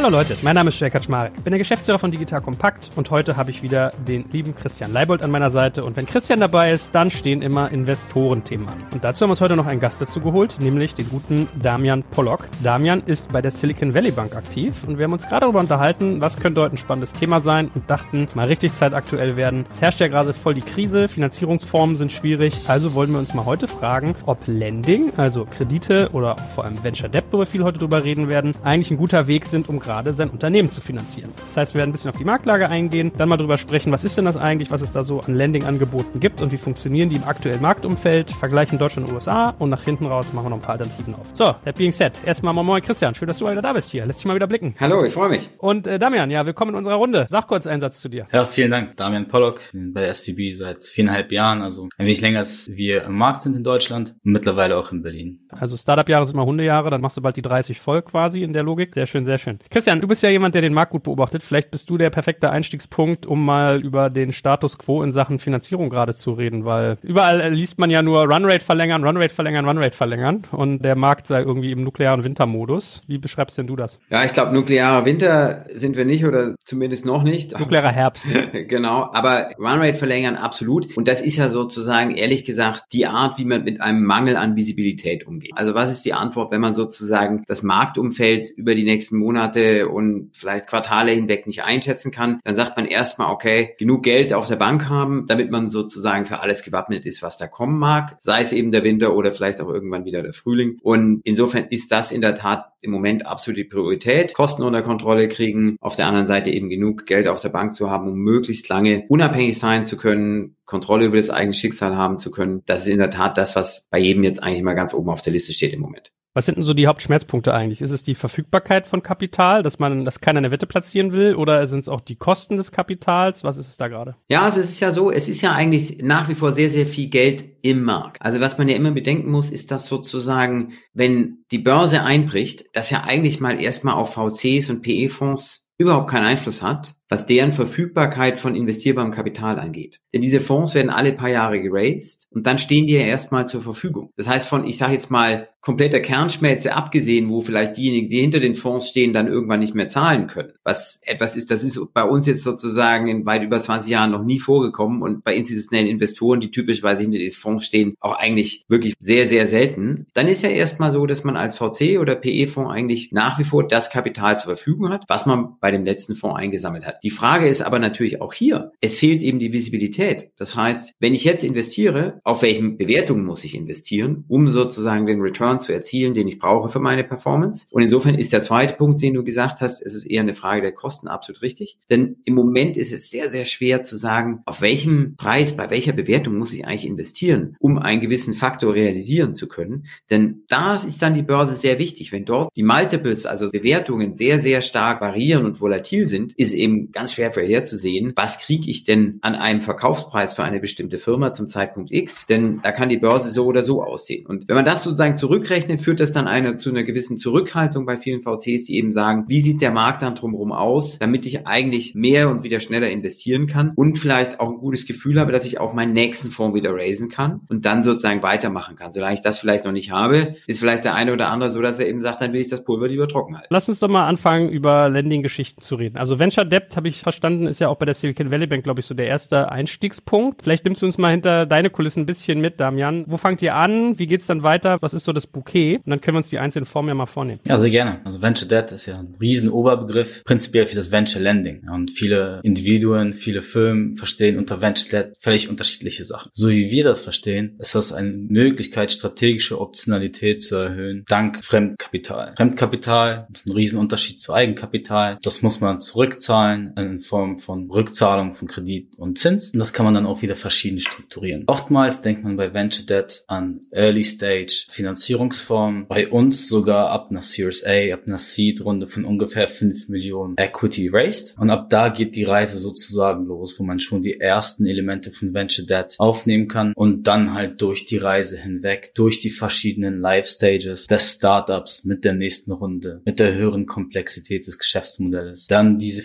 Hallo Leute, mein Name ist Jörg Kaczmarek. Bin der Geschäftsführer von Digital Kompakt und heute habe ich wieder den lieben Christian Leibold an meiner Seite. Und wenn Christian dabei ist, dann stehen immer Investorenthemen an. Und dazu haben wir uns heute noch einen Gast dazu geholt, nämlich den guten Damian Pollock. Damian ist bei der Silicon Valley Bank aktiv und wir haben uns gerade darüber unterhalten, was könnte heute ein spannendes Thema sein und dachten, mal richtig zeitaktuell werden. Es herrscht ja gerade voll die Krise, Finanzierungsformen sind schwierig, also wollen wir uns mal heute fragen, ob Lending, also Kredite oder vor allem Venture Debt, wo wir viel heute drüber reden werden, eigentlich ein guter Weg sind, um gerade sein Unternehmen zu finanzieren. Das heißt, wir werden ein bisschen auf die Marktlage eingehen, dann mal drüber sprechen, was ist denn das eigentlich, was es da so an Lending-Angeboten gibt und wie funktionieren die im aktuellen Marktumfeld, vergleichen Deutschland und USA und nach hinten raus machen wir noch ein paar Alternativen auf. So, that being said, erstmal mal moin Christian, schön, dass du mal wieder da bist hier. Lässt dich mal wieder blicken. Hallo, ich freue mich. Und äh, Damian, ja, willkommen in unserer Runde. Sag kurz einen Satz zu dir. Ja, vielen Dank. Damian Pollock, bin bei SVB seit viereinhalb Jahren, also ein wenig länger als wir im Markt sind in Deutschland und mittlerweile auch in Berlin. Also Startup-Jahre sind immer Hundejahre, dann machst du bald die 30 voll quasi in der Logik. Sehr schön, sehr schön. Christian, du bist ja jemand, der den Markt gut beobachtet. Vielleicht bist du der perfekte Einstiegspunkt, um mal über den Status quo in Sachen Finanzierung gerade zu reden, weil überall liest man ja nur Runrate verlängern, Runrate verlängern, Runrate verlängern und der Markt sei irgendwie im nuklearen Wintermodus. Wie beschreibst denn du das? Ja, ich glaube, nuklearer Winter sind wir nicht oder zumindest noch nicht. Nuklearer Herbst. genau, aber Runrate verlängern absolut. Und das ist ja sozusagen, ehrlich gesagt, die Art, wie man mit einem Mangel an Visibilität umgeht. Also was ist die Antwort, wenn man sozusagen das Marktumfeld über die nächsten Monate und vielleicht Quartale hinweg nicht einschätzen kann? Dann sagt man erstmal, okay, genug Geld auf der Bank haben, damit man sozusagen für alles gewappnet ist, was da kommen mag. Sei es eben der Winter oder vielleicht auch irgendwann wieder der Frühling. Und insofern ist das in der Tat im Moment absolute Priorität. Kosten unter Kontrolle kriegen, auf der anderen Seite eben genug Geld auf der Bank zu haben, um möglichst lange unabhängig sein zu können, Kontrolle über das eigene Schicksal haben zu können. Das ist in der Tat das, was bei jedem jetzt eigentlich mal ganz oben auf der Liste steht im Moment. Was sind denn so die Hauptschmerzpunkte eigentlich? Ist es die Verfügbarkeit von Kapital, dass man, dass keiner eine Wette platzieren will, oder sind es auch die Kosten des Kapitals? Was ist es da gerade? Ja, also es ist ja so, es ist ja eigentlich nach wie vor sehr, sehr viel Geld im Markt. Also was man ja immer bedenken muss, ist, dass sozusagen, wenn die Börse einbricht, dass ja eigentlich mal erstmal auf VCs und PE-Fonds überhaupt keinen Einfluss hat, was deren Verfügbarkeit von investierbarem Kapital angeht. Denn diese Fonds werden alle paar Jahre geraced und dann stehen die ja erstmal zur Verfügung. Das heißt von, ich sage jetzt mal, kompletter Kernschmelze abgesehen, wo vielleicht diejenigen, die hinter den Fonds stehen, dann irgendwann nicht mehr zahlen können. Was etwas ist, das ist bei uns jetzt sozusagen in weit über 20 Jahren noch nie vorgekommen und bei institutionellen Investoren, die typischerweise hinter diesen Fonds stehen, auch eigentlich wirklich sehr, sehr selten. Dann ist ja erstmal so, dass man als VC oder PE-Fonds eigentlich nach wie vor das Kapital zur Verfügung hat, was man bei dem letzten Fonds eingesammelt hat. Die Frage ist aber natürlich auch hier, es fehlt eben die Visibilität. Das heißt, wenn ich jetzt investiere, auf welchen Bewertungen muss ich investieren, um sozusagen den Return zu erzielen, den ich brauche für meine Performance? Und insofern ist der zweite Punkt, den du gesagt hast, es ist eher eine Frage der Kosten absolut richtig. Denn im Moment ist es sehr, sehr schwer zu sagen, auf welchem Preis, bei welcher Bewertung muss ich eigentlich investieren, um einen gewissen Faktor realisieren zu können. Denn da ist dann die Börse sehr wichtig. Wenn dort die Multiples, also Bewertungen sehr, sehr stark variieren und volatil sind, ist eben ganz schwer vorherzusehen, was kriege ich denn an einem Verkaufspreis für eine bestimmte Firma zum Zeitpunkt X, denn da kann die Börse so oder so aussehen. Und wenn man das sozusagen zurückrechnet, führt das dann eine, zu einer gewissen Zurückhaltung bei vielen VCs, die eben sagen, wie sieht der Markt dann drumherum aus, damit ich eigentlich mehr und wieder schneller investieren kann und vielleicht auch ein gutes Gefühl habe, dass ich auch meinen nächsten Fonds wieder raisen kann und dann sozusagen weitermachen kann. Solange ich das vielleicht noch nicht habe, ist vielleicht der eine oder andere so, dass er eben sagt, dann will ich das Pulver lieber trocken halten. Lass uns doch mal anfangen, über Lending-Geschichten zu reden. Also Venture Debt habe ich verstanden, ist ja auch bei der Silicon Valley Bank, glaube ich, so der erste Einstiegspunkt. Vielleicht nimmst du uns mal hinter deine Kulissen ein bisschen mit, Damian. Wo fangt ihr an? Wie geht's dann weiter? Was ist so das Bouquet? Und dann können wir uns die einzelnen Formen ja mal vornehmen. Ja, sehr gerne. Also Venture Debt ist ja ein riesen Oberbegriff, prinzipiell für das Venture Lending. Und viele Individuen, viele Firmen verstehen unter Venture Debt völlig unterschiedliche Sachen. So wie wir das verstehen, ist das eine Möglichkeit, strategische Optionalität zu erhöhen, dank Fremdkapital. Fremdkapital ist ein Riesenunterschied zu Eigenkapital. Das muss man zurückzahlen in Form von Rückzahlung von Kredit und Zins. Und das kann man dann auch wieder verschieden strukturieren. Oftmals denkt man bei Venture Debt an Early Stage Finanzierungsformen. Bei uns sogar ab einer Series A, ab einer Seed Runde von ungefähr 5 Millionen Equity raised. Und ab da geht die Reise sozusagen los, wo man schon die ersten Elemente von Venture Debt aufnehmen kann und dann halt durch die Reise hinweg, durch die verschiedenen Life Stages des Startups mit der nächsten Runde, mit der höheren Komplexität des Geschäftsmodells, dann diese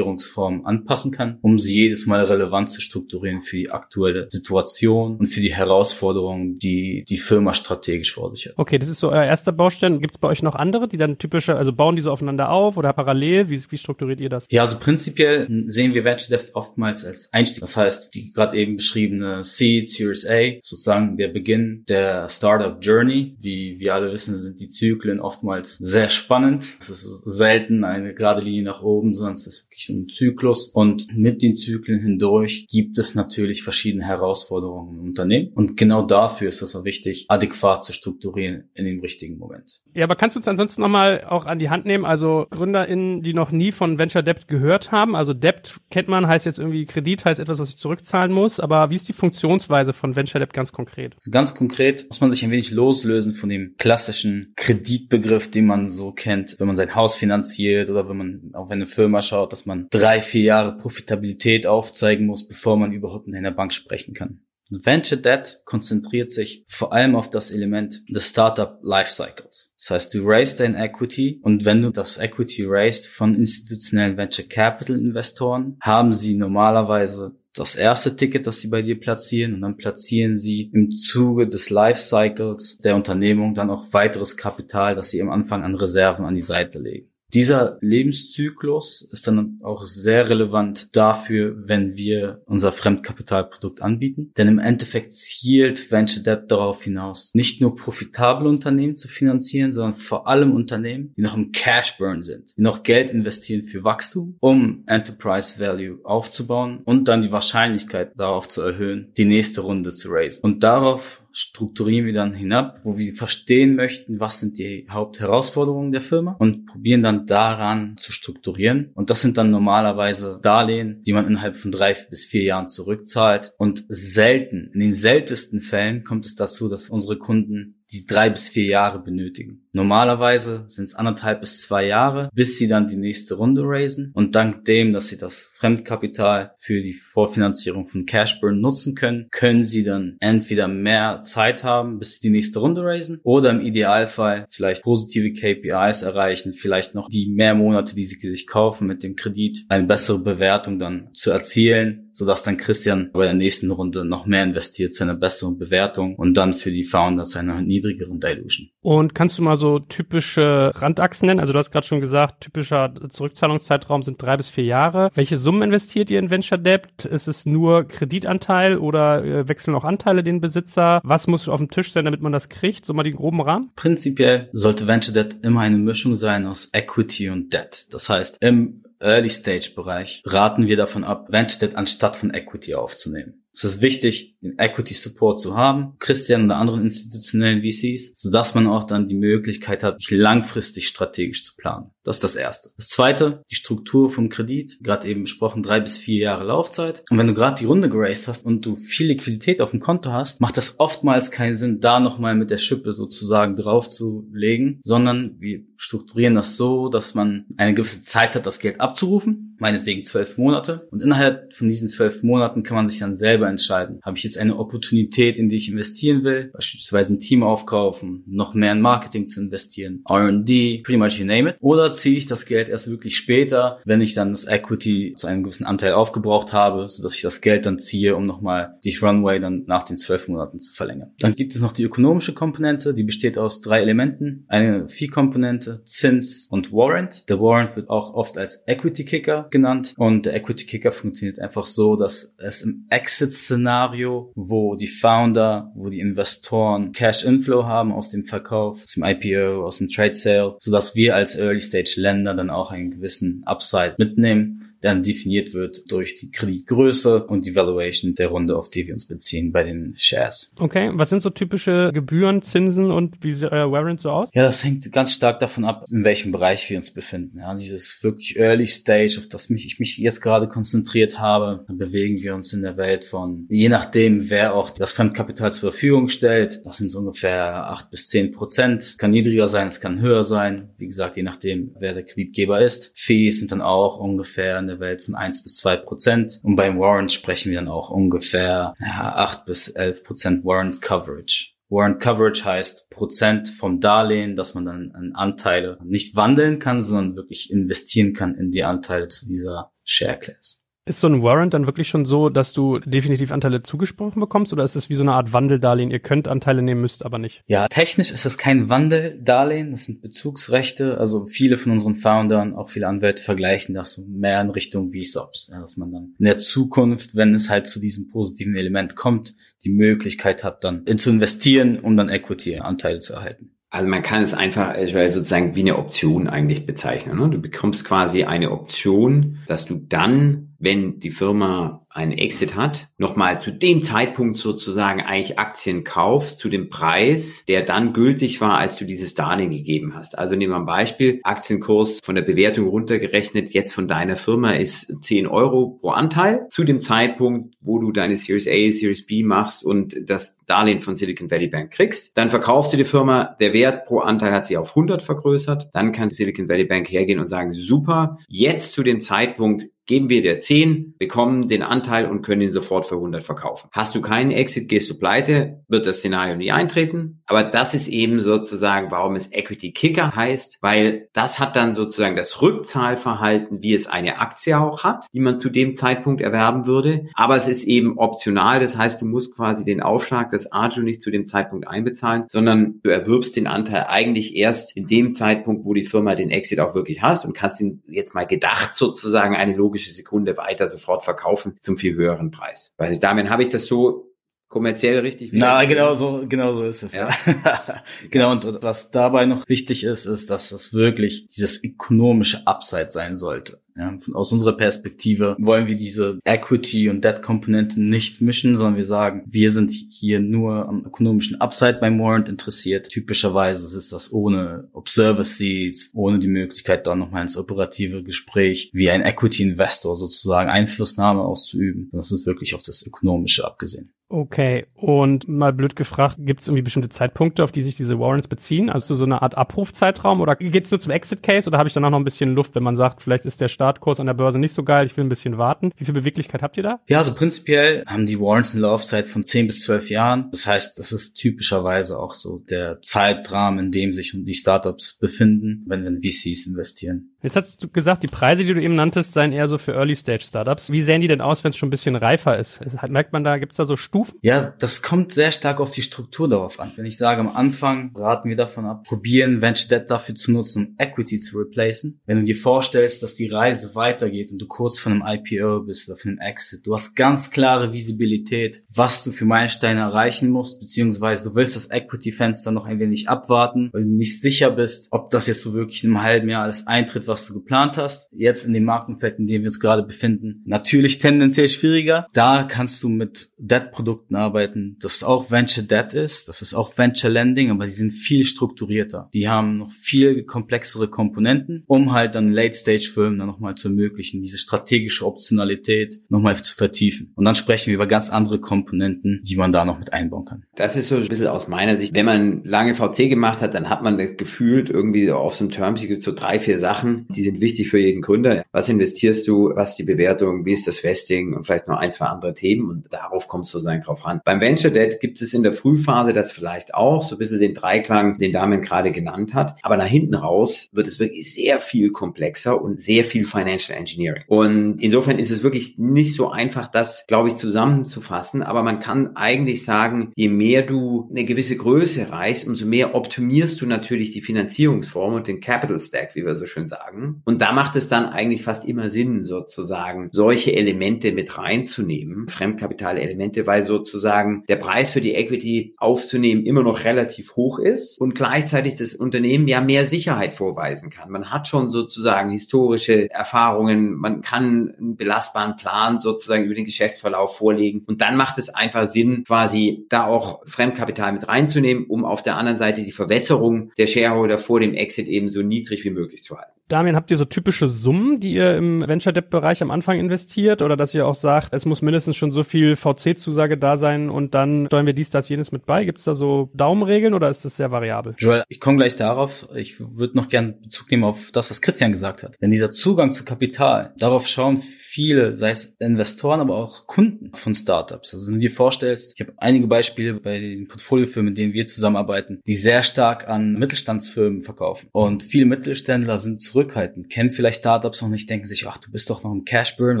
Finanzierungsform anpassen kann, um sie jedes Mal relevant zu strukturieren für die aktuelle Situation und für die Herausforderungen, die die Firma strategisch vor sich hat. Okay, das ist so euer erster Baustein. Gibt es bei euch noch andere, die dann typische, also bauen die so aufeinander auf oder parallel? Wie, wie strukturiert ihr das? Ja, also prinzipiell sehen wir Venture Debt oftmals als Einstieg. Das heißt, die gerade eben beschriebene Seed, Series A, sozusagen der Beginn der Startup Journey. Wie wir alle wissen, sind die Zyklen oftmals sehr spannend. Es ist selten eine gerade Linie nach oben, es ist wirklich ein Zyklus. Und mit den Zyklen hindurch gibt es natürlich verschiedene Herausforderungen im Unternehmen. Und genau dafür ist es auch wichtig, adäquat zu strukturieren in dem richtigen Moment. Ja, aber kannst du uns ansonsten nochmal auch an die Hand nehmen, also GründerInnen, die noch nie von Venture Debt gehört haben, also Debt kennt man, heißt jetzt irgendwie Kredit, heißt etwas, was ich zurückzahlen muss, aber wie ist die Funktionsweise von Venture Debt ganz konkret? Also ganz konkret muss man sich ein wenig loslösen von dem klassischen Kreditbegriff, den man so kennt, wenn man sein Haus finanziert oder wenn man auf eine Firma schaut, dass man drei, vier Jahre Profitabilität aufzeigen muss, bevor man überhaupt mit einer Bank sprechen kann. Venture Debt konzentriert sich vor allem auf das Element des Startup Lifecycles. Das heißt, du raised dein Equity und wenn du das Equity raised von institutionellen Venture Capital Investoren, haben sie normalerweise das erste Ticket, das sie bei dir platzieren und dann platzieren sie im Zuge des Lifecycles der Unternehmung dann auch weiteres Kapital, das sie am Anfang an Reserven an die Seite legen. Dieser Lebenszyklus ist dann auch sehr relevant dafür, wenn wir unser Fremdkapitalprodukt anbieten. Denn im Endeffekt zielt Venture Debt darauf hinaus, nicht nur profitable Unternehmen zu finanzieren, sondern vor allem Unternehmen, die noch im Cash Burn sind, die noch Geld investieren für Wachstum, um Enterprise Value aufzubauen und dann die Wahrscheinlichkeit darauf zu erhöhen, die nächste Runde zu raisen. Und darauf strukturieren wir dann hinab, wo wir verstehen möchten, was sind die Hauptherausforderungen der Firma und probieren dann daran zu strukturieren. Und das sind dann normalerweise Darlehen, die man innerhalb von drei bis vier Jahren zurückzahlt. Und selten, in den seltensten Fällen kommt es dazu, dass unsere Kunden die drei bis vier Jahre benötigen. Normalerweise sind es anderthalb bis zwei Jahre, bis sie dann die nächste Runde raisen. Und dank dem, dass sie das Fremdkapital für die Vorfinanzierung von Cashburn nutzen können, können sie dann entweder mehr Zeit haben, bis sie die nächste Runde raisen oder im Idealfall vielleicht positive KPIs erreichen, vielleicht noch die mehr Monate, die sie sich kaufen mit dem Kredit, eine bessere Bewertung dann zu erzielen sodass dann Christian bei der nächsten Runde noch mehr investiert zu einer besseren Bewertung und dann für die Founder zu einer niedrigeren Dilution. Und kannst du mal so typische Randachsen nennen? Also du hast gerade schon gesagt, typischer Zurückzahlungszeitraum sind drei bis vier Jahre. Welche Summen investiert ihr in Venture Debt? Ist es nur Kreditanteil oder äh, wechseln auch Anteile den Besitzer? Was muss auf dem Tisch sein, damit man das kriegt? So mal den groben Rahmen? Prinzipiell sollte Venture Debt immer eine Mischung sein aus Equity und Debt. Das heißt, im Early Stage Bereich raten wir davon ab, Venture Debt anstatt von Equity aufzunehmen. Es ist wichtig, den Equity Support zu haben, Christian oder anderen institutionellen VCs, sodass man auch dann die Möglichkeit hat, langfristig strategisch zu planen. Das ist das Erste. Das Zweite, die Struktur vom Kredit, gerade eben besprochen, drei bis vier Jahre Laufzeit. Und wenn du gerade die Runde geraced hast und du viel Liquidität auf dem Konto hast, macht das oftmals keinen Sinn, da nochmal mit der Schippe sozusagen draufzulegen, sondern wir strukturieren das so, dass man eine gewisse Zeit hat, das Geld abzurufen, meinetwegen zwölf Monate. Und innerhalb von diesen zwölf Monaten kann man sich dann selber entscheiden. Habe ich jetzt eine Opportunität, in die ich investieren will, beispielsweise ein Team aufkaufen, noch mehr in Marketing zu investieren, R&D, pretty much you name it, oder ziehe ich das Geld erst wirklich später, wenn ich dann das Equity zu einem gewissen Anteil aufgebraucht habe, sodass ich das Geld dann ziehe, um nochmal die Runway dann nach den zwölf Monaten zu verlängern. Dann gibt es noch die ökonomische Komponente, die besteht aus drei Elementen. Eine Fee-Komponente, Zins und Warrant. Der Warrant wird auch oft als Equity Kicker genannt und der Equity Kicker funktioniert einfach so, dass es im Exit-Szenario, wo die Founder, wo die Investoren Cash Inflow haben aus dem Verkauf, aus dem IPO, aus dem Trade Sale, sodass wir als Early Stage Länder dann auch einen gewissen Upside mitnehmen der dann definiert wird durch die Kreditgröße und die Valuation der Runde, auf die wir uns beziehen bei den Shares. Okay, was sind so typische Gebühren, Zinsen und wie sieht euer Warrant so aus? Ja, das hängt ganz stark davon ab, in welchem Bereich wir uns befinden. Ja, dieses wirklich Early Stage auf das mich, ich mich jetzt gerade konzentriert habe, dann bewegen wir uns in der Welt von, je nachdem, wer auch das Fremdkapital zur Verfügung stellt, das sind so ungefähr acht bis zehn Prozent. Kann niedriger sein, es kann höher sein. Wie gesagt, je nachdem, wer der Kreditgeber ist. Fees sind dann auch ungefähr in der Welt von eins bis zwei Prozent. Und beim Warrant sprechen wir dann auch ungefähr ja, acht bis elf Prozent Warrant Coverage. Warrant Coverage heißt Prozent vom Darlehen, dass man dann an Anteile nicht wandeln kann, sondern wirklich investieren kann in die Anteile zu dieser Share Class. Ist so ein Warrant dann wirklich schon so, dass du definitiv Anteile zugesprochen bekommst oder ist es wie so eine Art Wandeldarlehen? Ihr könnt Anteile nehmen, müsst aber nicht. Ja, technisch ist es kein Wandeldarlehen, das sind Bezugsrechte. Also viele von unseren Foundern, auch viele Anwälte vergleichen das so mehr in Richtung wie SOPs, ja, dass man dann in der Zukunft, wenn es halt zu diesem positiven Element kommt, die Möglichkeit hat, dann zu investieren, um dann Equity-Anteile zu erhalten. Also man kann es einfach sozusagen wie eine Option eigentlich bezeichnen. Ne? Du bekommst quasi eine Option, dass du dann wenn die Firma einen Exit hat, nochmal zu dem Zeitpunkt sozusagen eigentlich Aktien kaufst, zu dem Preis, der dann gültig war, als du dieses Darlehen gegeben hast. Also nehmen wir ein Beispiel, Aktienkurs von der Bewertung runtergerechnet, jetzt von deiner Firma ist 10 Euro pro Anteil, zu dem Zeitpunkt, wo du deine Series A, Series B machst und das Darlehen von Silicon Valley Bank kriegst. Dann verkaufst du die Firma, der Wert pro Anteil hat sich auf 100 vergrößert. Dann kann Silicon Valley Bank hergehen und sagen, super, jetzt zu dem Zeitpunkt geben wir dir 10, bekommen den Anteil und können ihn sofort für 100 verkaufen. Hast du keinen Exit, gehst du pleite, wird das Szenario nie eintreten. Aber das ist eben sozusagen, warum es Equity Kicker heißt, weil das hat dann sozusagen das Rückzahlverhalten, wie es eine Aktie auch hat, die man zu dem Zeitpunkt erwerben würde. Aber es ist eben optional. Das heißt, du musst quasi den Aufschlag des Arjo nicht zu dem Zeitpunkt einbezahlen, sondern du erwirbst den Anteil eigentlich erst in dem Zeitpunkt, wo die Firma den Exit auch wirklich hast und kannst ihn jetzt mal gedacht sozusagen eine logische logische Sekunde weiter sofort verkaufen zum viel höheren Preis. Weiß ich, damit habe ich das so kommerziell richtig Na, genau so, genau so ist es. Ja. ja. genau. Und was dabei noch wichtig ist, ist, dass es wirklich dieses ökonomische Upside sein sollte. Ja, von, aus unserer Perspektive wollen wir diese Equity und Debt Komponenten nicht mischen, sondern wir sagen, wir sind hier nur am ökonomischen Upside beim Warrant interessiert. Typischerweise ist das ohne Observer Seats, ohne die Möglichkeit dann nochmal ins operative Gespräch wie ein Equity Investor sozusagen Einflussnahme auszuüben. Das ist wirklich auf das ökonomische abgesehen. Okay, und mal blöd gefragt, gibt es irgendwie bestimmte Zeitpunkte, auf die sich diese Warrants beziehen? Also so eine Art Abrufzeitraum oder geht es nur zum Exit-Case oder habe ich dann auch noch ein bisschen Luft, wenn man sagt, vielleicht ist der Startkurs an der Börse nicht so geil, ich will ein bisschen warten? Wie viel Beweglichkeit habt ihr da? Ja, also prinzipiell haben die Warrants eine Laufzeit von 10 bis 12 Jahren. Das heißt, das ist typischerweise auch so der Zeitrahmen, in dem sich die Startups befinden, wenn, wenn VCs investieren. Jetzt hast du gesagt, die Preise, die du eben nanntest, seien eher so für Early-Stage-Startups. Wie sehen die denn aus, wenn es schon ein bisschen reifer ist? Merkt man da, gibt's da so Stufen? Ja, das kommt sehr stark auf die Struktur darauf an. Wenn ich sage, am Anfang raten wir davon ab, probieren Venture Debt dafür zu nutzen, um Equity zu replacen. Wenn du dir vorstellst, dass die Reise weitergeht und du kurz von einem IPO bist oder von einem Exit, du hast ganz klare Visibilität, was du für Meilensteine erreichen musst, beziehungsweise du willst das Equity-Fenster noch ein wenig abwarten, weil du nicht sicher bist, ob das jetzt so wirklich in einem halben Jahr alles eintritt, was du geplant hast. Jetzt in dem Markenfeld, in dem wir uns gerade befinden, natürlich tendenziell schwieriger. Da kannst du mit Debt-Produkten arbeiten, das auch Venture Debt ist, das ist auch Venture Lending, aber die sind viel strukturierter. Die haben noch viel komplexere Komponenten, um halt dann Late-Stage-Firmen dann nochmal zu ermöglichen, diese strategische Optionalität nochmal zu vertiefen. Und dann sprechen wir über ganz andere Komponenten, die man da noch mit einbauen kann. Das ist so ein bisschen aus meiner Sicht. Wenn man lange VC gemacht hat, dann hat man gefühlt irgendwie auf so einem Terms, gibt so drei, vier Sachen, die sind wichtig für jeden Gründer. Was investierst du? Was ist die Bewertung? Wie ist das Vesting? Und vielleicht noch ein, zwei andere Themen. Und darauf kommt es sozusagen drauf an. Beim Venture Debt gibt es in der Frühphase das vielleicht auch, so ein bisschen den Dreiklang, den Damian gerade genannt hat. Aber nach hinten raus wird es wirklich sehr viel komplexer und sehr viel Financial Engineering. Und insofern ist es wirklich nicht so einfach, das, glaube ich, zusammenzufassen. Aber man kann eigentlich sagen, je mehr du eine gewisse Größe erreichst, umso mehr optimierst du natürlich die Finanzierungsform und den Capital Stack, wie wir so schön sagen sagen. Und da macht es dann eigentlich fast immer Sinn, sozusagen solche Elemente mit reinzunehmen, Fremdkapitalelemente, weil sozusagen der Preis für die Equity aufzunehmen immer noch relativ hoch ist und gleichzeitig das Unternehmen ja mehr Sicherheit vorweisen kann. Man hat schon sozusagen historische Erfahrungen, man kann einen belastbaren Plan sozusagen über den Geschäftsverlauf vorlegen und dann macht es einfach Sinn, quasi da auch Fremdkapital mit reinzunehmen, um auf der anderen Seite die Verwässerung der Shareholder vor dem Exit eben so niedrig wie möglich zu halten. Damian, habt ihr so typische Summen, die ihr im Venture Debt Bereich am Anfang investiert oder dass ihr auch sagt, es muss mindestens schon so viel VC-Zusage da sein und dann steuern wir dies, das, jenes mit bei? Gibt es da so Daumenregeln oder ist das sehr variabel? Joel, ich komme gleich darauf. Ich würde noch gern Bezug nehmen auf das, was Christian gesagt hat. Denn dieser Zugang zu Kapital, darauf schauen viele, sei es Investoren, aber auch Kunden von Startups. Also wenn du dir vorstellst, ich habe einige Beispiele bei den Portfoliofirmen, mit denen wir zusammenarbeiten, die sehr stark an Mittelstandsfirmen verkaufen. Und viele Mittelständler sind zurückhaltend, kennen vielleicht Startups noch nicht, denken sich, ach, du bist doch noch im Cashburn,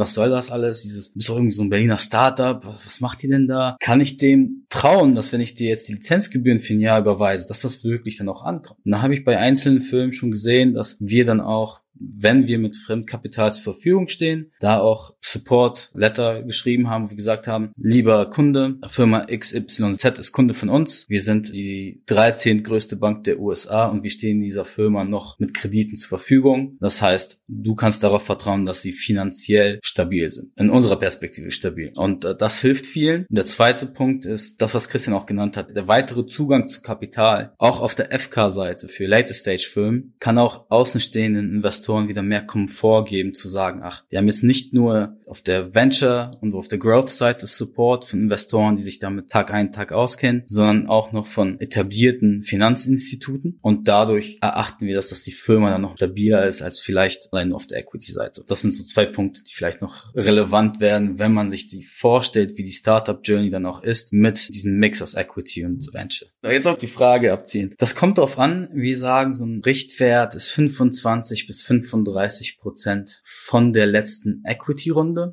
was soll das alles? Dieses, du bist doch irgendwie so ein Berliner Startup, was, was macht die denn da? Kann ich dem trauen, dass wenn ich dir jetzt die Lizenzgebühren für ein Jahr überweise, dass das wirklich dann auch ankommt? Und da habe ich bei einzelnen Firmen schon gesehen, dass wir dann auch wenn wir mit Fremdkapital zur Verfügung stehen, da auch Support Letter geschrieben haben, wo gesagt haben, lieber Kunde, Firma XYZ ist Kunde von uns. Wir sind die 13. größte Bank der USA und wir stehen dieser Firma noch mit Krediten zur Verfügung. Das heißt, du kannst darauf vertrauen, dass sie finanziell stabil sind. In unserer Perspektive stabil. Und äh, das hilft vielen. Der zweite Punkt ist das, was Christian auch genannt hat. Der weitere Zugang zu Kapital, auch auf der FK-Seite für Later Stage Firmen, kann auch außenstehenden Investoren Investoren wieder mehr Komfort geben, zu sagen, ach, wir haben jetzt nicht nur auf der Venture und auf der Growth-Seite Support von Investoren, die sich damit Tag ein, Tag auskennen, sondern auch noch von etablierten Finanzinstituten. Und dadurch erachten wir, dass das die Firma dann noch stabiler ist als vielleicht allein auf der Equity-Seite. Das sind so zwei Punkte, die vielleicht noch relevant werden, wenn man sich die vorstellt, wie die Startup-Journey dann auch ist, mit diesem Mix aus Equity und Venture. Jetzt auf die Frage abziehen. Das kommt darauf an, wir sagen, so ein Richtwert ist 25 bis 35 Prozent von der letzten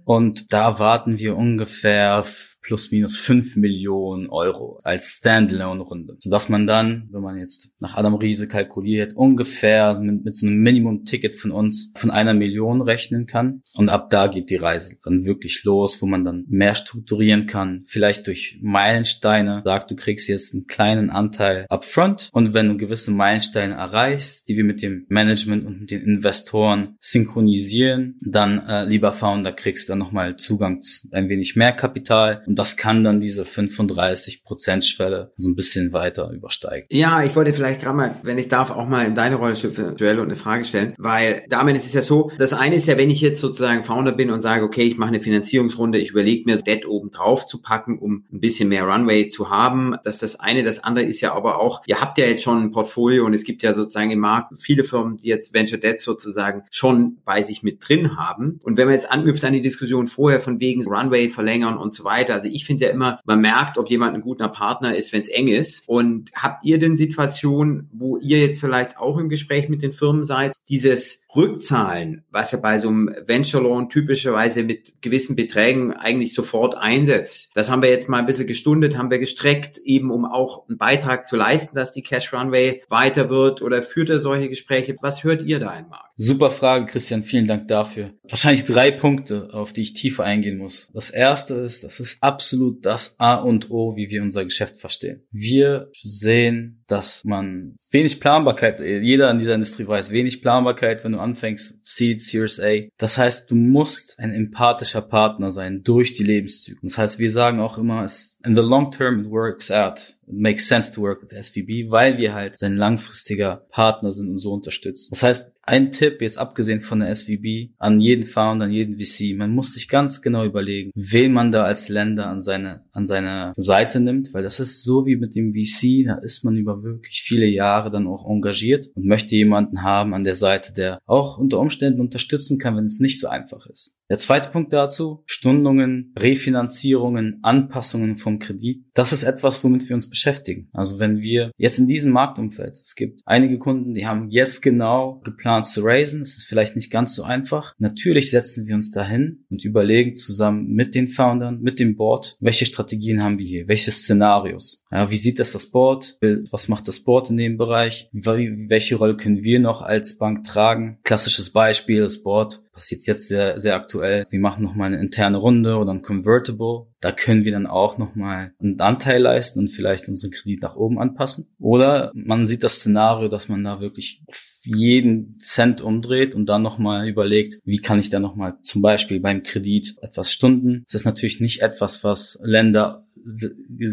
Und da warten wir ungefähr plus minus fünf Millionen Euro als Standalone-Runde. Sodass man dann, wenn man jetzt nach Adam Riese kalkuliert, ungefähr mit, mit so einem Minimum-Ticket von uns von einer Million rechnen kann. Und ab da geht die Reise dann wirklich los, wo man dann mehr strukturieren kann. Vielleicht durch Meilensteine. Sagt, du kriegst jetzt einen kleinen Anteil upfront. Und wenn du gewisse Meilensteine erreichst, die wir mit dem Management und mit den Investoren synchronisieren, dann, äh, lieber Founder, kriegst du dann nochmal Zugang zu ein wenig mehr Kapital und das kann dann diese 35% Schwelle so ein bisschen weiter übersteigen. Ja, ich wollte vielleicht gerade mal, wenn ich darf, auch mal in deine Rolle schlüpfen, Joel, und eine Frage stellen, weil damit ist es ja so, das eine ist ja, wenn ich jetzt sozusagen Founder bin und sage, okay, ich mache eine Finanzierungsrunde, ich überlege mir, Debt oben drauf zu packen, um ein bisschen mehr Runway zu haben. Das ist das eine. Das andere ist ja aber auch, ihr habt ja jetzt schon ein Portfolio und es gibt ja sozusagen im Markt viele Firmen, die jetzt Venture Debt sozusagen schon bei sich mit drin haben. Und wenn man jetzt anknüpft an die Diskussion vorher von wegen Runway verlängern und so weiter, also ich finde ja immer, man merkt, ob jemand ein guter Partner ist, wenn es eng ist. Und habt ihr denn Situationen, wo ihr jetzt vielleicht auch im Gespräch mit den Firmen seid, dieses Rückzahlen, was ja bei so einem Venture Loan typischerweise mit gewissen Beträgen eigentlich sofort einsetzt. Das haben wir jetzt mal ein bisschen gestundet, haben wir gestreckt, eben um auch einen Beitrag zu leisten, dass die Cash Runway weiter wird oder führt er solche Gespräche? Was hört ihr da im? Super Frage, Christian. Vielen Dank dafür. Wahrscheinlich drei Punkte, auf die ich tiefer eingehen muss. Das erste ist, das ist absolut das A und O, wie wir unser Geschäft verstehen. Wir sehen, dass man wenig Planbarkeit, jeder in dieser Industrie weiß, wenig Planbarkeit, wenn du anfängst, Seed, Series A. Das heißt, du musst ein empathischer Partner sein durch die Lebenszyklen. Das heißt, wir sagen auch immer, in the long term it works out. It makes sense to work with SVB, weil wir halt sein langfristiger Partner sind und so unterstützen. Das heißt, ein Tipp, jetzt abgesehen von der SVB, an jeden Founder, an jeden VC, man muss sich ganz genau überlegen, wen man da als Länder an seine, an seine Seite nimmt, weil das ist so wie mit dem VC, da ist man über wirklich viele Jahre dann auch engagiert und möchte jemanden haben an der Seite, der auch unter Umständen unterstützen kann, wenn es nicht so einfach ist. Der zweite Punkt dazu, Stundungen, Refinanzierungen, Anpassungen vom Kredit. Das ist etwas, womit wir uns beschäftigen. Also wenn wir jetzt in diesem Marktumfeld, es gibt einige Kunden, die haben jetzt genau geplant zu raisen, es ist vielleicht nicht ganz so einfach. Natürlich setzen wir uns dahin und überlegen zusammen mit den Foundern, mit dem Board, welche Strategien haben wir hier, welche Szenarios. Ja, wie sieht das das Board? Was macht das Board in dem Bereich? Welche Rolle können wir noch als Bank tragen? Klassisches Beispiel, das Board passiert jetzt sehr, sehr aktuell. Wir machen nochmal eine interne Runde oder ein Convertible. Da können wir dann auch nochmal einen Anteil leisten und vielleicht unseren Kredit nach oben anpassen. Oder man sieht das Szenario, dass man da wirklich jeden Cent umdreht und dann nochmal überlegt, wie kann ich da nochmal zum Beispiel beim Kredit etwas stunden. Das ist natürlich nicht etwas, was Länder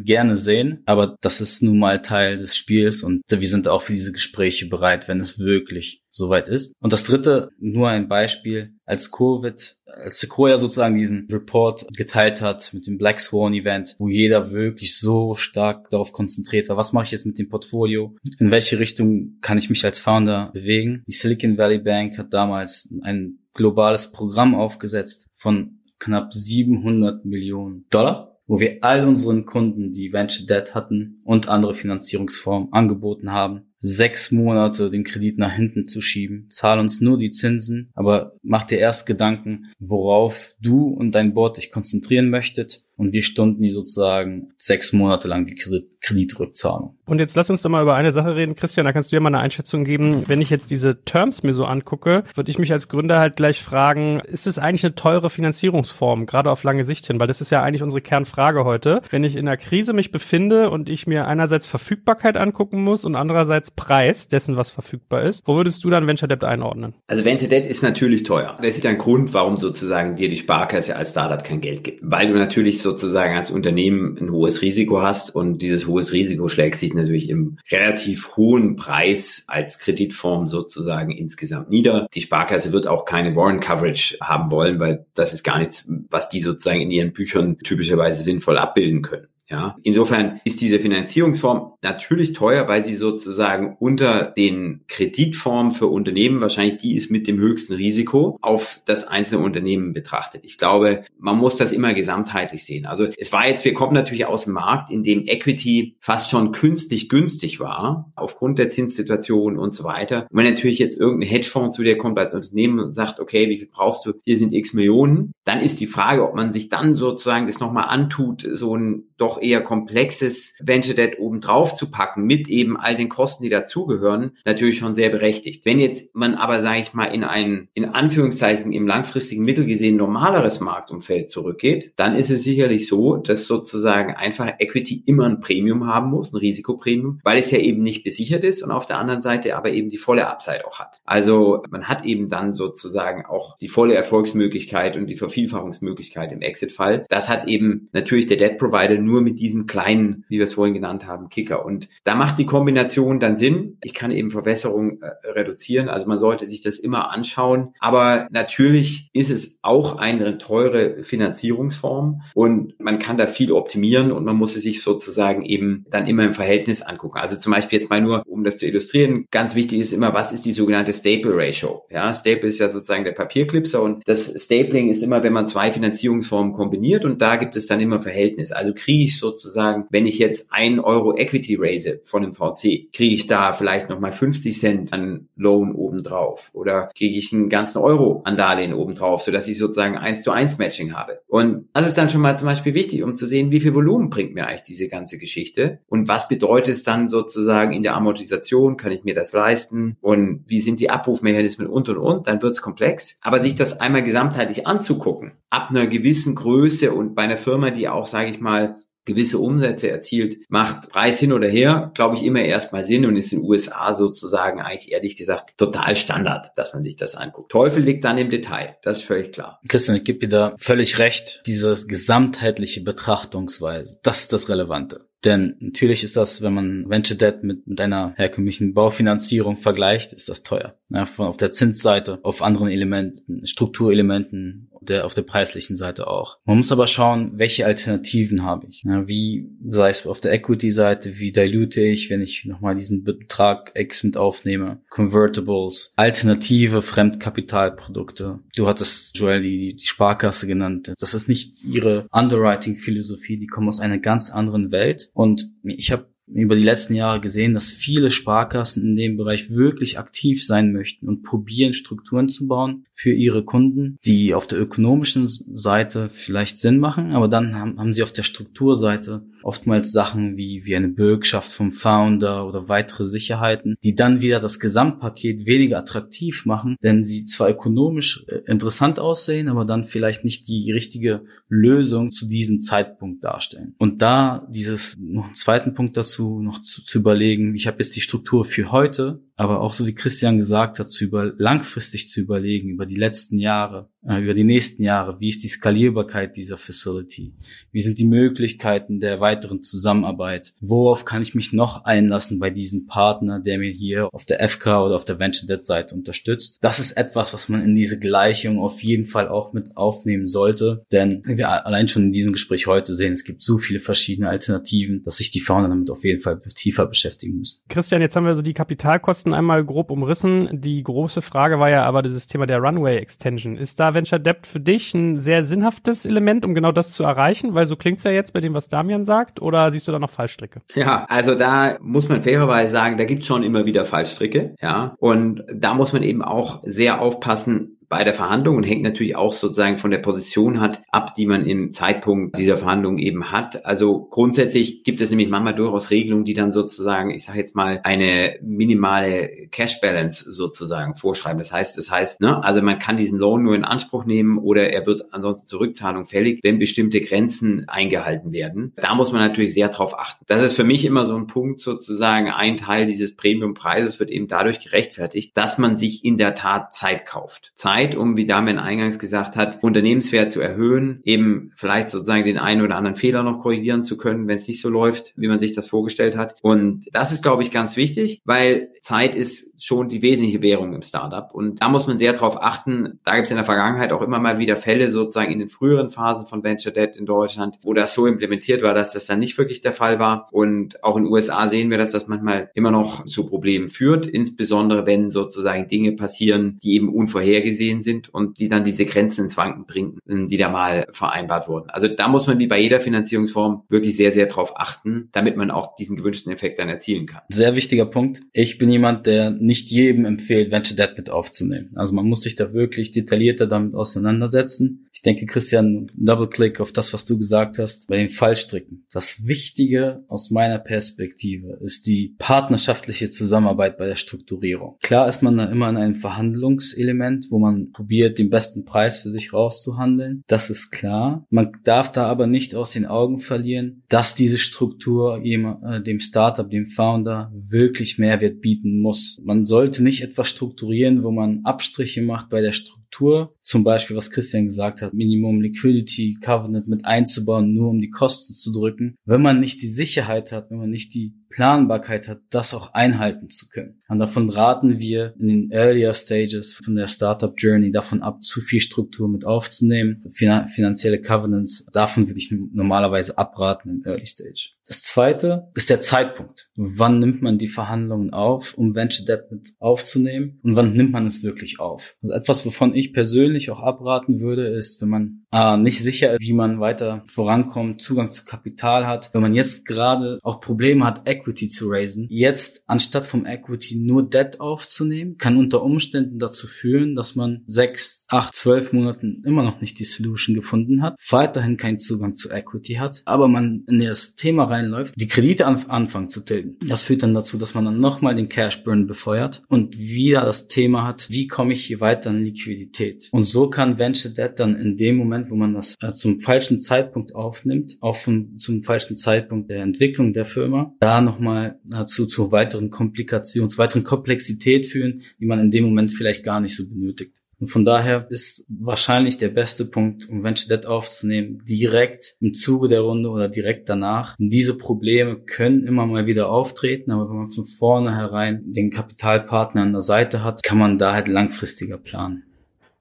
gerne sehen, aber das ist nun mal Teil des Spiels und wir sind auch für diese Gespräche bereit, wenn es wirklich soweit ist. Und das dritte, nur ein Beispiel, als Covid, als Sequoia sozusagen diesen Report geteilt hat mit dem Black Swan Event, wo jeder wirklich so stark darauf konzentriert war, was mache ich jetzt mit dem Portfolio? In welche Richtung kann ich mich als Founder bewegen? Die Silicon Valley Bank hat damals ein globales Programm aufgesetzt von knapp 700 Millionen Dollar wo wir all unseren Kunden, die Venture Debt hatten und andere Finanzierungsformen angeboten haben, sechs Monate den Kredit nach hinten zu schieben. Zahl uns nur die Zinsen, aber mach dir erst Gedanken, worauf du und dein Board dich konzentrieren möchtet und wir stunden die sozusagen sechs Monate lang die Kreditrückzahlung. Und jetzt lass uns doch mal über eine Sache reden. Christian, da kannst du dir mal eine Einschätzung geben. Wenn ich jetzt diese Terms mir so angucke, würde ich mich als Gründer halt gleich fragen, ist es eigentlich eine teure Finanzierungsform, gerade auf lange Sicht hin? Weil das ist ja eigentlich unsere Kernfrage heute. Wenn ich in einer Krise mich befinde und ich mir einerseits Verfügbarkeit angucken muss und andererseits Preis dessen, was verfügbar ist, wo würdest du dann Venture Debt einordnen? Also Venture Debt ist natürlich teuer. Das ist ein Grund, warum sozusagen dir die Sparkasse als Startup kein Geld gibt. Weil du natürlich sozusagen als Unternehmen ein hohes Risiko hast und dieses hohes Risiko schlägt sich natürlich im relativ hohen Preis als Kreditform sozusagen insgesamt nieder. Die Sparkasse wird auch keine Warrant Coverage haben wollen, weil das ist gar nichts, was die sozusagen in ihren Büchern typischerweise sinnvoll abbilden können. Ja, insofern ist diese Finanzierungsform natürlich teuer, weil sie sozusagen unter den Kreditformen für Unternehmen wahrscheinlich die ist mit dem höchsten Risiko auf das einzelne Unternehmen betrachtet. Ich glaube, man muss das immer gesamtheitlich sehen. Also es war jetzt, wir kommen natürlich aus dem Markt, in dem Equity fast schon künstlich günstig war, aufgrund der Zinssituation und so weiter. Und wenn natürlich jetzt irgendein Hedgefonds zu dir kommt als Unternehmen und sagt, okay, wie viel brauchst du? Hier sind x Millionen, dann ist die Frage, ob man sich dann sozusagen das nochmal antut, so ein doch eher komplexes Venture Debt obendrauf zu packen, mit eben all den Kosten, die dazugehören, natürlich schon sehr berechtigt. Wenn jetzt man aber, sage ich mal, in ein, in Anführungszeichen, im langfristigen Mittel gesehen normaleres Marktumfeld zurückgeht, dann ist es sicherlich so, dass sozusagen einfach Equity immer ein Premium haben muss, ein Risikopremium, weil es ja eben nicht besichert ist und auf der anderen Seite aber eben die volle Upside auch hat. Also man hat eben dann sozusagen auch die volle Erfolgsmöglichkeit und die Vervielfachungsmöglichkeit im Exit-Fall. Das hat eben natürlich der Debt Provider nur mit diesem kleinen, wie wir es vorhin genannt haben, Kicker. Und da macht die Kombination dann Sinn. Ich kann eben Verwässerung äh, reduzieren. Also man sollte sich das immer anschauen. Aber natürlich ist es auch eine teure Finanzierungsform und man kann da viel optimieren und man muss es sich sozusagen eben dann immer im Verhältnis angucken. Also zum Beispiel jetzt mal nur, um das zu illustrieren, ganz wichtig ist immer, was ist die sogenannte Staple Ratio? Ja, Staple ist ja sozusagen der Papierclipser und das Stapling ist immer, wenn man zwei Finanzierungsformen kombiniert und da gibt es dann immer Verhältnis. Also kriege ich sozusagen, wenn ich jetzt ein Euro Equity raise von dem VC, kriege ich da vielleicht nochmal 50 Cent an Loan obendrauf oder kriege ich einen ganzen Euro an Darlehen obendrauf, sodass ich sozusagen eins zu eins Matching habe. Und das ist dann schon mal zum Beispiel wichtig, um zu sehen, wie viel Volumen bringt mir eigentlich diese ganze Geschichte und was bedeutet es dann sozusagen in der Amortisation, kann ich mir das leisten und wie sind die Abrufmechanismen und und und, dann wird es komplex. Aber sich das einmal gesamtheitlich anzugucken, ab einer gewissen Größe und bei einer Firma, die auch, sage ich mal, gewisse Umsätze erzielt, macht Preis hin oder her, glaube ich, immer erstmal Sinn und ist in den USA sozusagen eigentlich ehrlich gesagt total Standard, dass man sich das anguckt. Teufel liegt dann im Detail, das ist völlig klar. Christian, ich gebe dir da völlig recht. Diese gesamtheitliche Betrachtungsweise, das ist das Relevante. Denn natürlich ist das, wenn man Venture Debt mit, mit einer herkömmlichen Baufinanzierung vergleicht, ist das teuer. Ja, von, auf der Zinsseite, auf anderen Elementen, Strukturelementen, der, auf der preislichen Seite auch. Man muss aber schauen, welche Alternativen habe ich. Ja, wie, sei es auf der Equity-Seite, wie dilute ich, wenn ich nochmal diesen Betrag X mit aufnehme, Convertibles, alternative Fremdkapitalprodukte. Du hattest, Joel, die, die Sparkasse genannt. Das ist nicht ihre Underwriting-Philosophie, die kommen aus einer ganz anderen Welt und ich habe über die letzten Jahre gesehen, dass viele Sparkassen in dem Bereich wirklich aktiv sein möchten und probieren, Strukturen zu bauen für ihre Kunden, die auf der ökonomischen Seite vielleicht Sinn machen, aber dann haben, haben sie auf der Strukturseite oftmals Sachen wie, wie eine Bürgschaft vom Founder oder weitere Sicherheiten, die dann wieder das Gesamtpaket weniger attraktiv machen, denn sie zwar ökonomisch äh, interessant aussehen, aber dann vielleicht nicht die richtige Lösung zu diesem Zeitpunkt darstellen. Und da dieses noch einen zweiten Punkt dazu noch zu, zu überlegen, ich habe jetzt die Struktur für heute aber auch so wie Christian gesagt hat, zu über, langfristig zu überlegen, über die letzten Jahre, über die nächsten Jahre, wie ist die Skalierbarkeit dieser Facility? Wie sind die Möglichkeiten der weiteren Zusammenarbeit? Worauf kann ich mich noch einlassen bei diesem Partner, der mir hier auf der FK oder auf der Venture Debt Seite unterstützt? Das ist etwas, was man in diese Gleichung auf jeden Fall auch mit aufnehmen sollte, denn wir allein schon in diesem Gespräch heute sehen, es gibt so viele verschiedene Alternativen, dass sich die Founder damit auf jeden Fall tiefer beschäftigen müssen. Christian, jetzt haben wir so die Kapitalkosten einmal grob umrissen. Die große Frage war ja aber dieses Thema der Runway Extension. Ist da Venture Debt für dich ein sehr sinnhaftes Element, um genau das zu erreichen? Weil so klingt's ja jetzt bei dem, was Damian sagt. Oder siehst du da noch Fallstricke? Ja, also da muss man fairerweise sagen, da gibt's schon immer wieder Fallstricke. Ja, und da muss man eben auch sehr aufpassen, bei der Verhandlung und hängt natürlich auch sozusagen von der Position hat ab, die man im Zeitpunkt dieser Verhandlung eben hat. Also grundsätzlich gibt es nämlich manchmal durchaus Regelungen, die dann sozusagen, ich sage jetzt mal, eine minimale Cash Balance sozusagen vorschreiben. Das heißt, das heißt, ne, also man kann diesen Loan nur in Anspruch nehmen oder er wird ansonsten zur Rückzahlung fällig, wenn bestimmte Grenzen eingehalten werden. Da muss man natürlich sehr drauf achten. Das ist für mich immer so ein Punkt sozusagen, ein Teil dieses Premiumpreises wird eben dadurch gerechtfertigt, dass man sich in der Tat Zeit kauft. Zeit Zeit, um, wie Damian eingangs gesagt hat, Unternehmenswert zu erhöhen, eben vielleicht sozusagen den einen oder anderen Fehler noch korrigieren zu können, wenn es nicht so läuft, wie man sich das vorgestellt hat. Und das ist, glaube ich, ganz wichtig, weil Zeit ist schon die wesentliche Währung im Startup. Und da muss man sehr drauf achten. Da gibt es in der Vergangenheit auch immer mal wieder Fälle sozusagen in den früheren Phasen von Venture Debt in Deutschland, wo das so implementiert war, dass das dann nicht wirklich der Fall war. Und auch in den USA sehen wir, dass das manchmal immer noch zu Problemen führt, insbesondere wenn sozusagen Dinge passieren, die eben unvorhergesehen sind und die dann diese Grenzen ins Wanken bringen, die da mal vereinbart wurden. Also da muss man wie bei jeder Finanzierungsform wirklich sehr, sehr drauf achten, damit man auch diesen gewünschten Effekt dann erzielen kann. Sehr wichtiger Punkt. Ich bin jemand, der nicht jedem empfiehlt, Venture Debt mit aufzunehmen. Also man muss sich da wirklich detaillierter damit auseinandersetzen. Ich denke, Christian, Double-Click auf das, was du gesagt hast, bei den Fallstricken. Das Wichtige aus meiner Perspektive ist die partnerschaftliche Zusammenarbeit bei der Strukturierung. Klar ist man da immer in einem Verhandlungselement, wo man probiert, den besten Preis für sich rauszuhandeln. Das ist klar. Man darf da aber nicht aus den Augen verlieren, dass diese Struktur äh, dem Startup, dem Founder wirklich Mehrwert bieten muss. Man sollte nicht etwas strukturieren, wo man Abstriche macht bei der Struktur. Zum Beispiel, was Christian gesagt hat, Minimum Liquidity Covenant mit einzubauen, nur um die Kosten zu drücken. Wenn man nicht die Sicherheit hat, wenn man nicht die Planbarkeit hat, das auch einhalten zu können. Und davon raten wir in den earlier stages von der Startup Journey davon ab, zu viel Struktur mit aufzunehmen. finanzielle Covenants, davon würde ich normalerweise abraten im Early Stage. Das zweite ist der Zeitpunkt. Wann nimmt man die Verhandlungen auf, um Venture Debt mit aufzunehmen? Und wann nimmt man es wirklich auf? Also etwas, wovon ich persönlich auch abraten würde, ist, wenn man äh, nicht sicher ist, wie man weiter vorankommt, Zugang zu Kapital hat, wenn man jetzt gerade auch Probleme hat, Equity zu raisen, jetzt anstatt vom Equity nur Debt aufzunehmen, kann unter Umständen dazu führen, dass man sechs, acht, zwölf Monaten immer noch nicht die Solution gefunden hat, weiterhin keinen Zugang zu Equity hat, aber man in das Thema reinläuft, die Kredite an, anfangen zu tilgen. Das führt dann dazu, dass man dann nochmal den Cash Burn befeuert und wieder das Thema hat, wie komme ich hier weiter in Liquidität? Und so kann Venture Debt dann in dem Moment, wo man das äh, zum falschen Zeitpunkt aufnimmt, auch vom, zum falschen Zeitpunkt der Entwicklung der Firma, da nochmal dazu zu weiteren Komplikationen, zu weiteren Komplexität führen, die man in dem Moment vielleicht gar nicht so benötigt. Und von daher ist wahrscheinlich der beste Punkt, um Venture Debt aufzunehmen, direkt im Zuge der Runde oder direkt danach. Denn diese Probleme können immer mal wieder auftreten, aber wenn man von vornherein den Kapitalpartner an der Seite hat, kann man da halt langfristiger planen.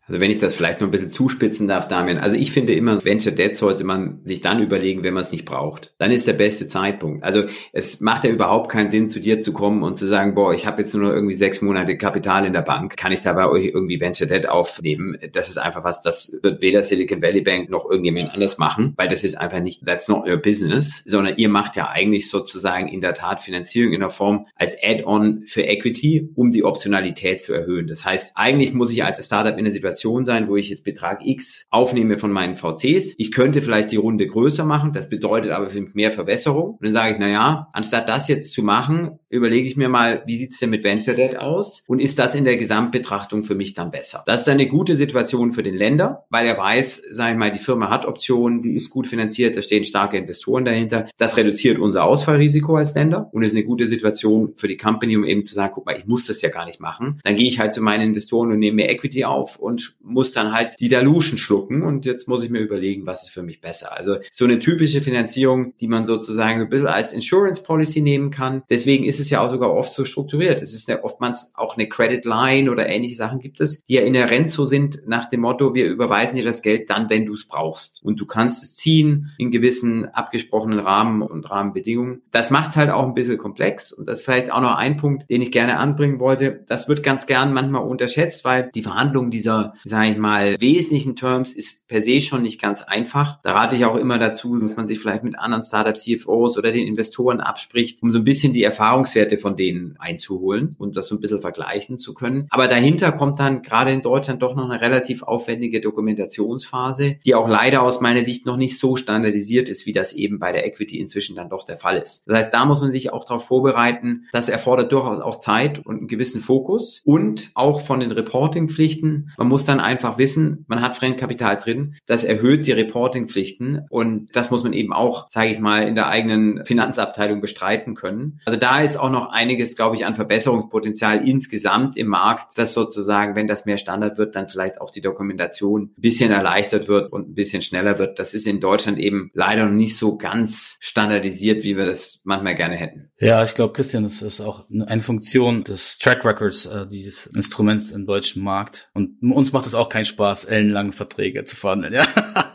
Also wenn ich das vielleicht noch ein bisschen zuspitzen darf, Damian. Also ich finde immer, Venture Debt sollte man sich dann überlegen, wenn man es nicht braucht. Dann ist der beste Zeitpunkt. Also es macht ja überhaupt keinen Sinn, zu dir zu kommen und zu sagen, boah, ich habe jetzt nur noch irgendwie sechs Monate Kapital in der Bank. Kann ich da bei euch irgendwie Venture Debt aufnehmen? Das ist einfach was, das wird weder Silicon Valley Bank noch irgendjemand anders machen, weil das ist einfach nicht, that's not your business, sondern ihr macht ja eigentlich sozusagen in der Tat Finanzierung in der Form als Add-on für Equity, um die Optionalität zu erhöhen. Das heißt, eigentlich muss ich als Startup in der Situation Situation sein, wo ich jetzt Betrag X aufnehme von meinen VCs. Ich könnte vielleicht die Runde größer machen, das bedeutet aber für mich mehr Verwässerung. Und dann sage ich, na ja, anstatt das jetzt zu machen, überlege ich mir mal, wie sieht's denn mit Venture Debt aus und ist das in der Gesamtbetrachtung für mich dann besser? Das ist eine gute Situation für den Länder, weil er weiß, sage ich mal, die Firma hat Optionen, die ist gut finanziert, da stehen starke Investoren dahinter. Das reduziert unser Ausfallrisiko als Länder und ist eine gute Situation für die Company, um eben zu sagen, guck mal, ich muss das ja gar nicht machen. Dann gehe ich halt zu meinen Investoren und nehme mir Equity auf und muss dann halt die Dilution schlucken und jetzt muss ich mir überlegen, was ist für mich besser. Also so eine typische Finanzierung, die man sozusagen ein bisschen als Insurance Policy nehmen kann. Deswegen ist es ja auch sogar oft so strukturiert. Es ist ja oftmals auch eine Credit Line oder ähnliche Sachen gibt es, die ja inhärent so sind nach dem Motto, wir überweisen dir das Geld dann, wenn du es brauchst. Und du kannst es ziehen in gewissen abgesprochenen Rahmen und Rahmenbedingungen. Das macht es halt auch ein bisschen komplex. Und das ist vielleicht auch noch ein Punkt, den ich gerne anbringen wollte. Das wird ganz gern manchmal unterschätzt, weil die Verhandlung dieser, sage ich mal, wesentlichen Terms ist per se schon nicht ganz einfach. Da rate ich auch immer dazu, dass man sich vielleicht mit anderen Startup-CFOs oder den Investoren abspricht, um so ein bisschen die Erfahrungswerte von denen einzuholen und das so ein bisschen vergleichen zu können. Aber dahinter kommt dann gerade in Deutschland doch noch eine relativ aufwendige Dokumentationsphase, die auch leider aus meiner Sicht noch nicht so standardisiert ist, wie das eben bei der Equity inzwischen dann doch der Fall ist. Das heißt, da muss man sich auch darauf vorbereiten. Das erfordert durchaus auch Zeit und einen gewissen Fokus und auch von den Reportingpflichten. Man muss dann einfach wissen, man hat Fremdkapital drin. Das erhöht die Reportingpflichten und das muss man eben auch, sage ich mal, in der eigenen Finanzabteilung bestreiten können. Also da ist auch noch einiges, glaube ich, an Verbesserungspotenzial insgesamt im Markt, dass sozusagen, wenn das mehr Standard wird, dann vielleicht auch die Dokumentation ein bisschen erleichtert wird und ein bisschen schneller wird. Das ist in Deutschland eben leider noch nicht so ganz standardisiert, wie wir das manchmal gerne hätten. Ja, ich glaube, Christian, das ist auch eine Funktion des Track Records äh, dieses Instruments im deutschen Markt. Und uns macht es auch keinen Spaß, ellenlange Verträge zu verhandeln. Ja?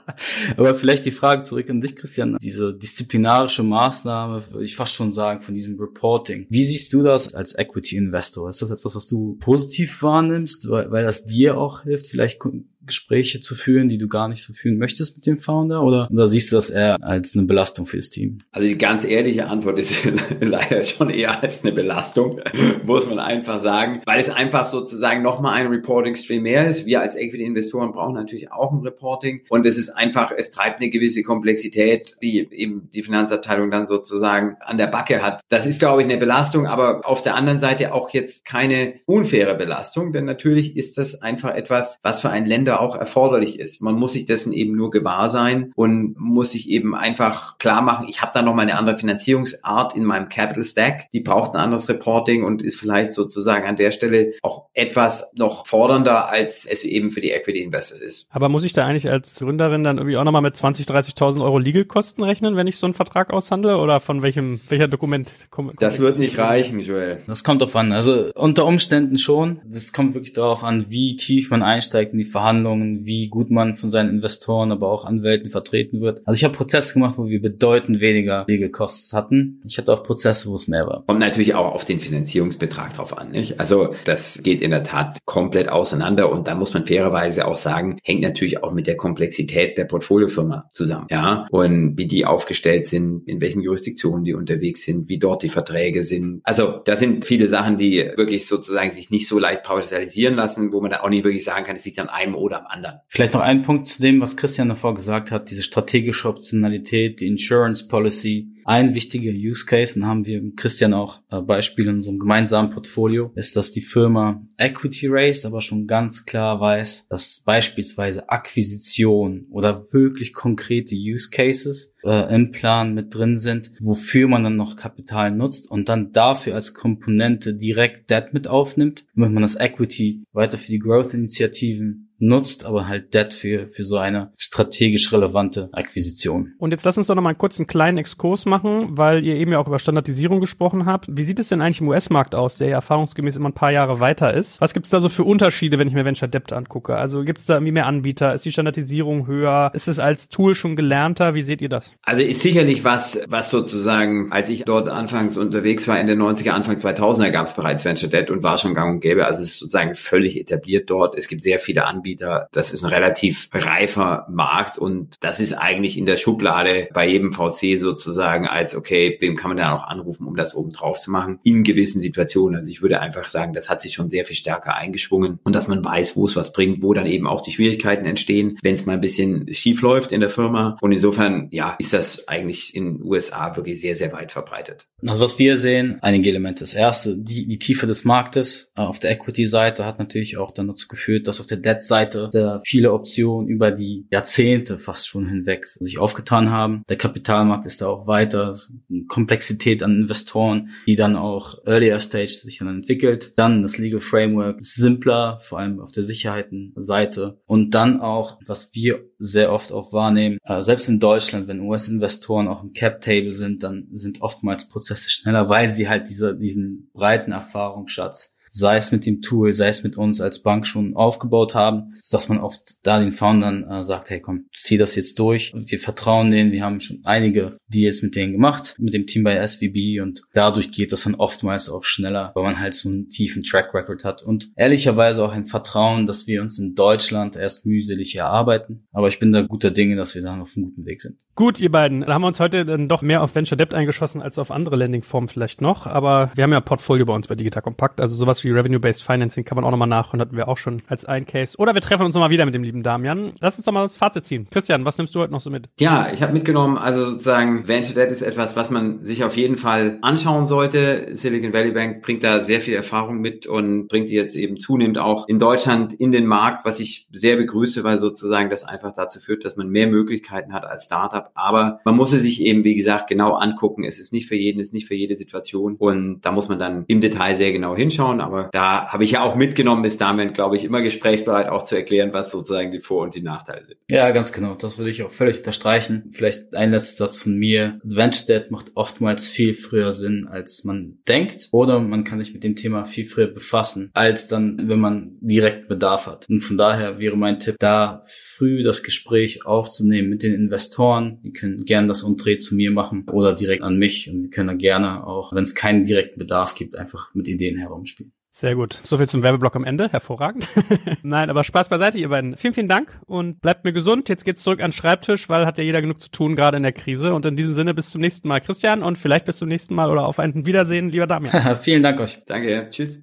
Aber vielleicht die Frage zurück an dich, Christian. Diese disziplinarische Maßnahme, würde ich fast schon sagen, von diesem Reporting. Wie siehst du das als Equity Investor? Ist das etwas, was du positiv wahrnimmst, weil, weil das dir auch hilft, vielleicht Gespräche zu führen, die du gar nicht so führen möchtest mit dem Founder? Oder, oder siehst du das eher als eine Belastung fürs Team? Also die ganz ehrliche Antwort ist leider schon eher als eine Belastung, muss man einfach sagen, weil es einfach sozusagen nochmal ein Reporting-Stream mehr ist. Wir als Equity-Investoren brauchen natürlich auch ein Reporting und es ist einfach, es treibt eine gewisse Komplexität, die eben die Finanzabteilung dann sozusagen an der Backe hat. Das ist, glaube ich, eine Belastung, aber auf der anderen Seite auch jetzt keine unfaire Belastung, denn natürlich ist das einfach etwas, was für ein Länder auch erforderlich ist. Man muss sich dessen eben nur gewahr sein und muss sich eben einfach klar machen, ich habe da noch mal eine andere Finanzierungsart in meinem Capital Stack, die braucht ein anderes Reporting und ist vielleicht sozusagen an der Stelle auch etwas noch fordernder, als es eben für die Equity Investors ist. Aber muss ich da eigentlich als Gründerin dann irgendwie auch nochmal mit 20, 30.000 Euro Legal-Kosten rechnen, wenn ich so einen Vertrag aushandle oder von welchem, welcher Dokument kommt? Das wird nicht reichen, Joel. Das kommt drauf an. Also unter Umständen schon. Das kommt wirklich darauf an, wie tief man einsteigt in die Verhandlungen Verhandlungen, wie gut man von seinen Investoren, aber auch Anwälten vertreten wird. Also ich habe Prozesse gemacht, wo wir bedeutend weniger Legal Costs hatten. Ich hatte auch Prozesse, wo es mehr war. Kommt natürlich auch auf den Finanzierungsbetrag drauf an. Nicht? Also das geht in der Tat komplett auseinander und da muss man fairerweise auch sagen, hängt natürlich auch mit der Komplexität der Portfoliofirma zusammen. Ja, und wie die aufgestellt sind, in welchen Jurisdiktionen die unterwegs sind, wie dort die Verträge sind. Also da sind viele Sachen, die wirklich sozusagen sich nicht so leicht pauschalisieren lassen, wo man da auch nicht wirklich sagen kann, es liegt an einem oder am anderen. Vielleicht noch ein Punkt zu dem, was Christian davor gesagt hat, diese strategische Optionalität, die Insurance Policy. Ein wichtiger Use Case, und haben wir Christian auch äh, Beispiele in unserem gemeinsamen Portfolio, ist, dass die Firma Equity raised, aber schon ganz klar weiß, dass beispielsweise Akquisition oder wirklich konkrete Use Cases äh, im Plan mit drin sind, wofür man dann noch Kapital nutzt und dann dafür als Komponente direkt Debt mit aufnimmt, damit man das Equity weiter für die Growth-Initiativen nutzt, aber halt Debt für, für so eine strategisch relevante Akquisition. Und jetzt lass uns doch noch mal einen kurzen kleinen Exkurs machen, weil ihr eben ja auch über Standardisierung gesprochen habt. Wie sieht es denn eigentlich im US-Markt aus, der ja erfahrungsgemäß immer ein paar Jahre weiter ist? Was gibt es da so für Unterschiede, wenn ich mir Venture Debt angucke? Also gibt es da irgendwie mehr Anbieter? Ist die Standardisierung höher? Ist es als Tool schon gelernter? Wie seht ihr das? Also ist sicherlich was, was sozusagen, als ich dort anfangs unterwegs war, in den 90er, Anfang 2000er gab es bereits Venture Debt und war schon gang und gäbe. Also es ist sozusagen völlig etabliert dort. Es gibt sehr viele Anbieter Anbieter. Das ist ein relativ reifer Markt und das ist eigentlich in der Schublade bei jedem VC sozusagen als, okay, wem kann man da noch anrufen, um das oben drauf zu machen, in gewissen Situationen. Also ich würde einfach sagen, das hat sich schon sehr viel stärker eingeschwungen und dass man weiß, wo es was bringt, wo dann eben auch die Schwierigkeiten entstehen, wenn es mal ein bisschen schief läuft in der Firma. Und insofern, ja, ist das eigentlich in USA wirklich sehr, sehr weit verbreitet. Also was wir sehen, einige Elemente. Das erste, die, die Tiefe des Marktes äh, auf der Equity-Seite hat natürlich auch dann dazu geführt, dass auf der Debt-Seite viele Optionen über die Jahrzehnte fast schon hinweg sich aufgetan haben. Der Kapitalmarkt ist da auch weiter, Komplexität an Investoren, die dann auch Earlier Stage sich dann entwickelt. Dann das Legal Framework ist simpler, vor allem auf der Sicherheitenseite. Und dann auch, was wir sehr oft auch wahrnehmen, äh, selbst in Deutschland, wenn US-Investoren auch im Cap-Table sind, dann sind oftmals Prozesse schneller, weil sie halt diese, diesen breiten Erfahrungsschatz sei es mit dem Tool, sei es mit uns als Bank schon aufgebaut haben, dass man oft da den Foundern äh, sagt, hey komm, zieh das jetzt durch. Wir vertrauen denen, wir haben schon einige Deals mit denen gemacht, mit dem Team bei SVB und dadurch geht das dann oftmals auch schneller, weil man halt so einen tiefen Track Record hat und ehrlicherweise auch ein Vertrauen, dass wir uns in Deutschland erst mühselig erarbeiten. Aber ich bin da guter Dinge, dass wir da auf einem guten Weg sind. Gut, ihr beiden. Da haben wir uns heute dann doch mehr auf Venture Debt eingeschossen als auf andere Landing-Formen vielleicht noch. Aber wir haben ja ein Portfolio bei uns bei Digital Compact. Also sowas wie Revenue-Based Financing kann man auch nochmal nachhören. Hatten wir auch schon als ein Case. Oder wir treffen uns nochmal wieder mit dem lieben Damian. Lass uns doch mal das Fazit ziehen. Christian, was nimmst du heute noch so mit? Ja, ich habe mitgenommen, also sozusagen Venture Debt ist etwas, was man sich auf jeden Fall anschauen sollte. Silicon Valley Bank bringt da sehr viel Erfahrung mit und bringt die jetzt eben zunehmend auch in Deutschland in den Markt, was ich sehr begrüße, weil sozusagen das einfach dazu führt, dass man mehr Möglichkeiten hat als Startup. Aber man muss es sich eben, wie gesagt, genau angucken. Es ist nicht für jeden, es ist nicht für jede Situation. Und da muss man dann im Detail sehr genau hinschauen. Aber da habe ich ja auch mitgenommen, bis damit, glaube ich, immer gesprächsbereit auch zu erklären, was sozusagen die Vor- und die Nachteile sind. Ja, ganz genau. Das würde ich auch völlig unterstreichen. Vielleicht ein letzter Satz von mir. Adventure macht oftmals viel früher Sinn, als man denkt. Oder man kann sich mit dem Thema viel früher befassen, als dann, wenn man direkt Bedarf hat. Und von daher wäre mein Tipp, da früh das Gespräch aufzunehmen mit den Investoren. Die können gerne das das Umdreh zu mir machen oder direkt an mich. Und wir können da gerne auch, wenn es keinen direkten Bedarf gibt, einfach mit Ideen herumspielen. Sehr gut. So viel zum Werbeblock am Ende. Hervorragend. Nein, aber Spaß beiseite, ihr beiden. Vielen, vielen Dank und bleibt mir gesund. Jetzt geht's zurück an den Schreibtisch, weil hat ja jeder genug zu tun, gerade in der Krise. Und in diesem Sinne bis zum nächsten Mal, Christian, und vielleicht bis zum nächsten Mal oder auf ein Wiedersehen, lieber Damian. vielen Dank euch. Danke. Tschüss.